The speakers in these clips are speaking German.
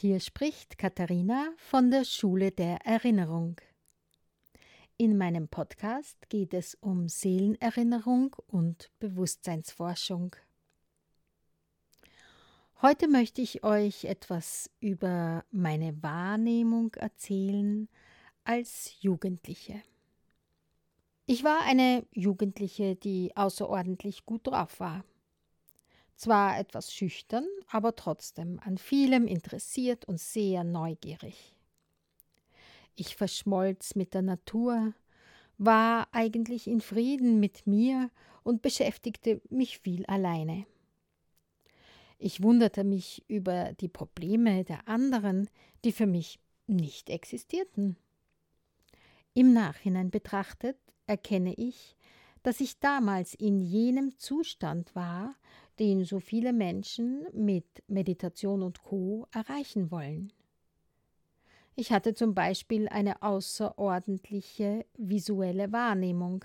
Hier spricht Katharina von der Schule der Erinnerung. In meinem Podcast geht es um Seelenerinnerung und Bewusstseinsforschung. Heute möchte ich euch etwas über meine Wahrnehmung erzählen als Jugendliche. Ich war eine Jugendliche, die außerordentlich gut drauf war. Zwar etwas schüchtern, aber trotzdem an vielem interessiert und sehr neugierig. Ich verschmolz mit der Natur, war eigentlich in Frieden mit mir und beschäftigte mich viel alleine. Ich wunderte mich über die Probleme der anderen, die für mich nicht existierten. Im Nachhinein betrachtet erkenne ich, dass ich damals in jenem Zustand war, den so viele Menschen mit Meditation und Co erreichen wollen. Ich hatte zum Beispiel eine außerordentliche visuelle Wahrnehmung.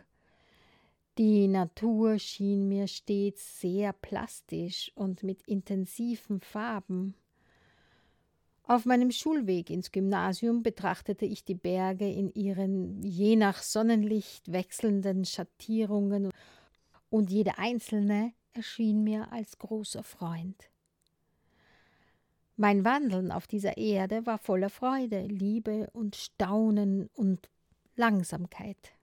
Die Natur schien mir stets sehr plastisch und mit intensiven Farben. Auf meinem Schulweg ins Gymnasium betrachtete ich die Berge in ihren je nach Sonnenlicht wechselnden Schattierungen und jede einzelne erschien mir als großer Freund. Mein Wandeln auf dieser Erde war voller Freude, Liebe und Staunen und Langsamkeit.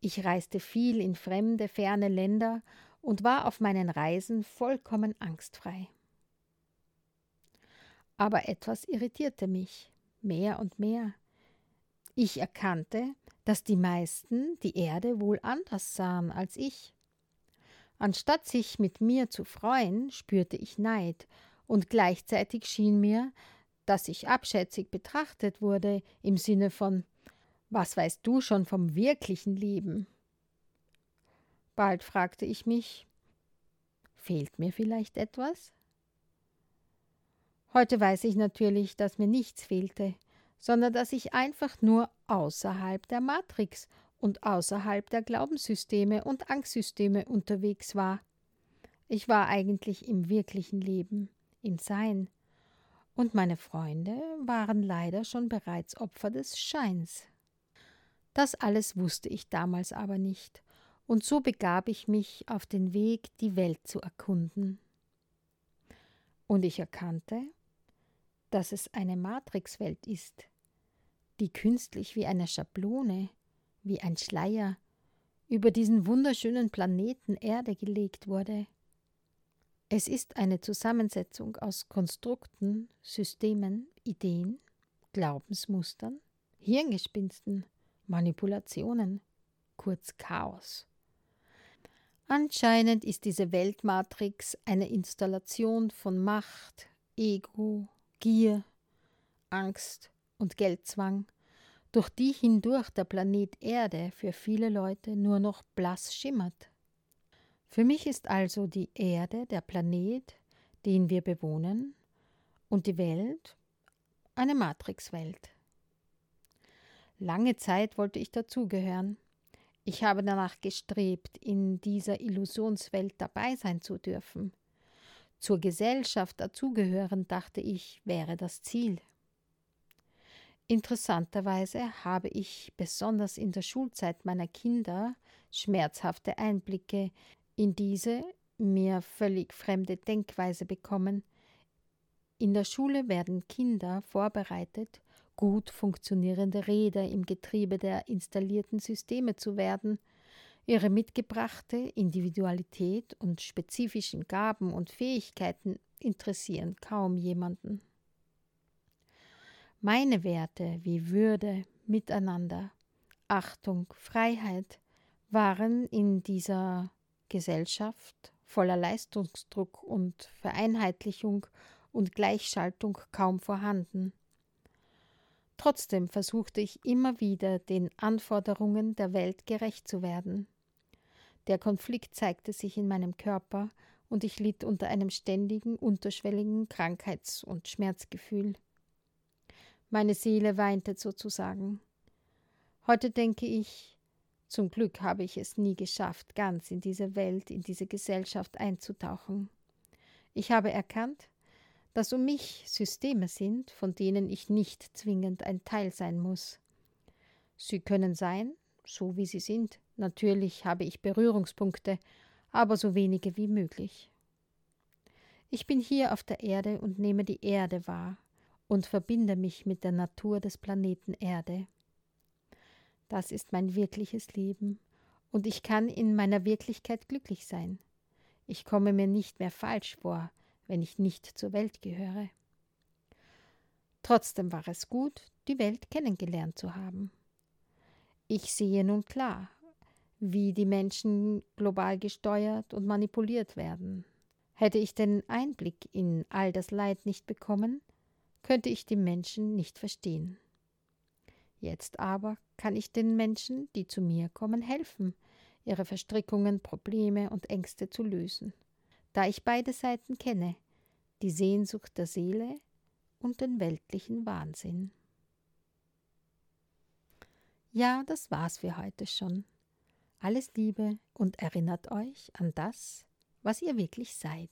Ich reiste viel in fremde, ferne Länder und war auf meinen Reisen vollkommen angstfrei. Aber etwas irritierte mich mehr und mehr. Ich erkannte, dass die meisten die Erde wohl anders sahen als ich. Anstatt sich mit mir zu freuen, spürte ich Neid, und gleichzeitig schien mir, dass ich abschätzig betrachtet wurde im Sinne von Was weißt du schon vom wirklichen Leben? Bald fragte ich mich Fehlt mir vielleicht etwas? Heute weiß ich natürlich, dass mir nichts fehlte, sondern dass ich einfach nur außerhalb der Matrix und außerhalb der Glaubenssysteme und Angstsysteme unterwegs war. Ich war eigentlich im wirklichen Leben, im Sein, und meine Freunde waren leider schon bereits Opfer des Scheins. Das alles wusste ich damals aber nicht, und so begab ich mich auf den Weg, die Welt zu erkunden. Und ich erkannte, dass es eine Matrixwelt ist, die künstlich wie eine Schablone, wie ein Schleier über diesen wunderschönen Planeten Erde gelegt wurde. Es ist eine Zusammensetzung aus Konstrukten, Systemen, Ideen, Glaubensmustern, Hirngespinsten, Manipulationen, kurz Chaos. Anscheinend ist diese Weltmatrix eine Installation von Macht, Ego, Gier, Angst und Geldzwang, durch die hindurch der Planet Erde für viele Leute nur noch blass schimmert. Für mich ist also die Erde der Planet, den wir bewohnen, und die Welt eine Matrixwelt. Lange Zeit wollte ich dazugehören. Ich habe danach gestrebt, in dieser Illusionswelt dabei sein zu dürfen. Zur Gesellschaft dazugehören, dachte ich, wäre das Ziel. Interessanterweise habe ich besonders in der Schulzeit meiner Kinder schmerzhafte Einblicke in diese mir völlig fremde Denkweise bekommen. In der Schule werden Kinder vorbereitet, gut funktionierende Räder im Getriebe der installierten Systeme zu werden, Ihre mitgebrachte Individualität und spezifischen Gaben und Fähigkeiten interessieren kaum jemanden. Meine Werte wie Würde, Miteinander, Achtung, Freiheit waren in dieser Gesellschaft voller Leistungsdruck und Vereinheitlichung und Gleichschaltung kaum vorhanden. Trotzdem versuchte ich immer wieder, den Anforderungen der Welt gerecht zu werden. Der Konflikt zeigte sich in meinem Körper und ich litt unter einem ständigen, unterschwelligen Krankheits- und Schmerzgefühl. Meine Seele weinte sozusagen. Heute denke ich, zum Glück habe ich es nie geschafft, ganz in diese Welt, in diese Gesellschaft einzutauchen. Ich habe erkannt, dass um mich Systeme sind, von denen ich nicht zwingend ein Teil sein muss. Sie können sein, so wie sie sind. Natürlich habe ich Berührungspunkte, aber so wenige wie möglich. Ich bin hier auf der Erde und nehme die Erde wahr und verbinde mich mit der Natur des Planeten Erde. Das ist mein wirkliches Leben, und ich kann in meiner Wirklichkeit glücklich sein. Ich komme mir nicht mehr falsch vor, wenn ich nicht zur Welt gehöre. Trotzdem war es gut, die Welt kennengelernt zu haben. Ich sehe nun klar, wie die Menschen global gesteuert und manipuliert werden. Hätte ich den Einblick in all das Leid nicht bekommen, könnte ich die Menschen nicht verstehen. Jetzt aber kann ich den Menschen, die zu mir kommen, helfen, ihre Verstrickungen, Probleme und Ängste zu lösen, da ich beide Seiten kenne, die Sehnsucht der Seele und den weltlichen Wahnsinn. Ja, das war's für heute schon. Alles Liebe und erinnert euch an das, was ihr wirklich seid.